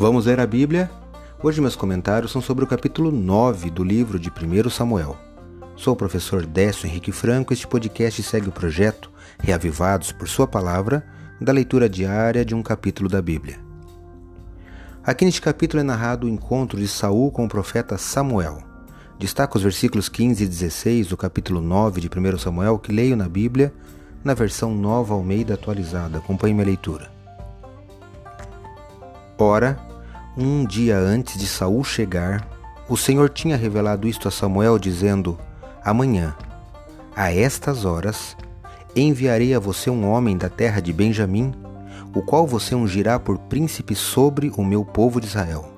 Vamos ler a Bíblia? Hoje meus comentários são sobre o capítulo 9 do livro de 1 Samuel. Sou o professor Décio Henrique Franco e este podcast segue o projeto Reavivados por Sua Palavra, da leitura diária de um capítulo da Bíblia. Aqui neste capítulo é narrado o encontro de Saul com o profeta Samuel. Destaco os versículos 15 e 16 do capítulo 9 de 1 Samuel que leio na Bíblia na versão Nova Almeida atualizada. Acompanhe minha leitura. Ora, um dia antes de Saul chegar, o Senhor tinha revelado isto a Samuel, dizendo: Amanhã, a estas horas, enviarei a você um homem da terra de Benjamim, o qual você ungirá por príncipe sobre o meu povo de Israel.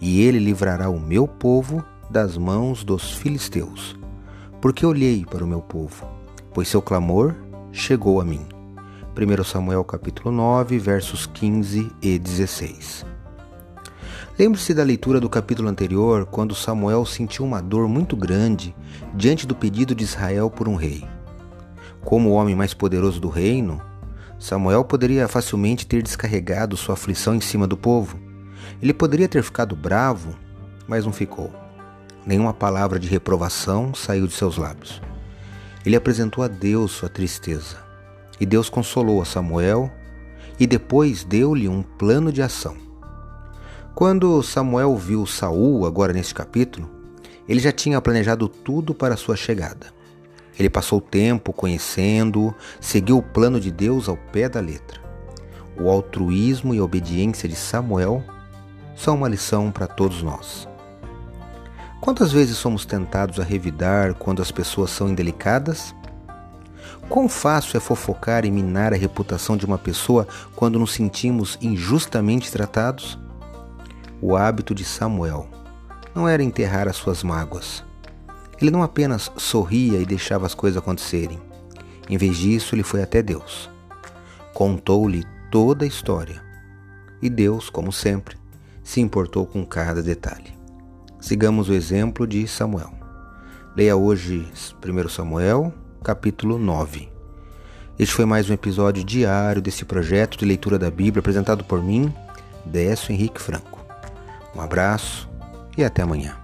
E ele livrará o meu povo das mãos dos filisteus. Porque olhei para o meu povo, pois seu clamor chegou a mim. 1 Samuel capítulo 9, versos 15 e 16. Lembre-se da leitura do capítulo anterior, quando Samuel sentiu uma dor muito grande diante do pedido de Israel por um rei. Como o homem mais poderoso do reino, Samuel poderia facilmente ter descarregado sua aflição em cima do povo. Ele poderia ter ficado bravo, mas não ficou. Nenhuma palavra de reprovação saiu de seus lábios. Ele apresentou a Deus sua tristeza. E Deus consolou a Samuel e depois deu-lhe um plano de ação. Quando Samuel viu Saul, agora neste capítulo, ele já tinha planejado tudo para sua chegada. Ele passou tempo conhecendo, seguiu o plano de Deus ao pé da letra. O altruísmo e a obediência de Samuel são uma lição para todos nós. Quantas vezes somos tentados a revidar quando as pessoas são indelicadas Quão fácil é fofocar e minar a reputação de uma pessoa quando nos sentimos injustamente tratados? O hábito de Samuel não era enterrar as suas mágoas. Ele não apenas sorria e deixava as coisas acontecerem. Em vez disso, ele foi até Deus. Contou-lhe toda a história. E Deus, como sempre, se importou com cada detalhe. Sigamos o exemplo de Samuel. Leia hoje 1 Samuel capítulo 9. Este foi mais um episódio diário desse projeto de leitura da Bíblia apresentado por mim, Décio Henrique Franco. Um abraço e até amanhã.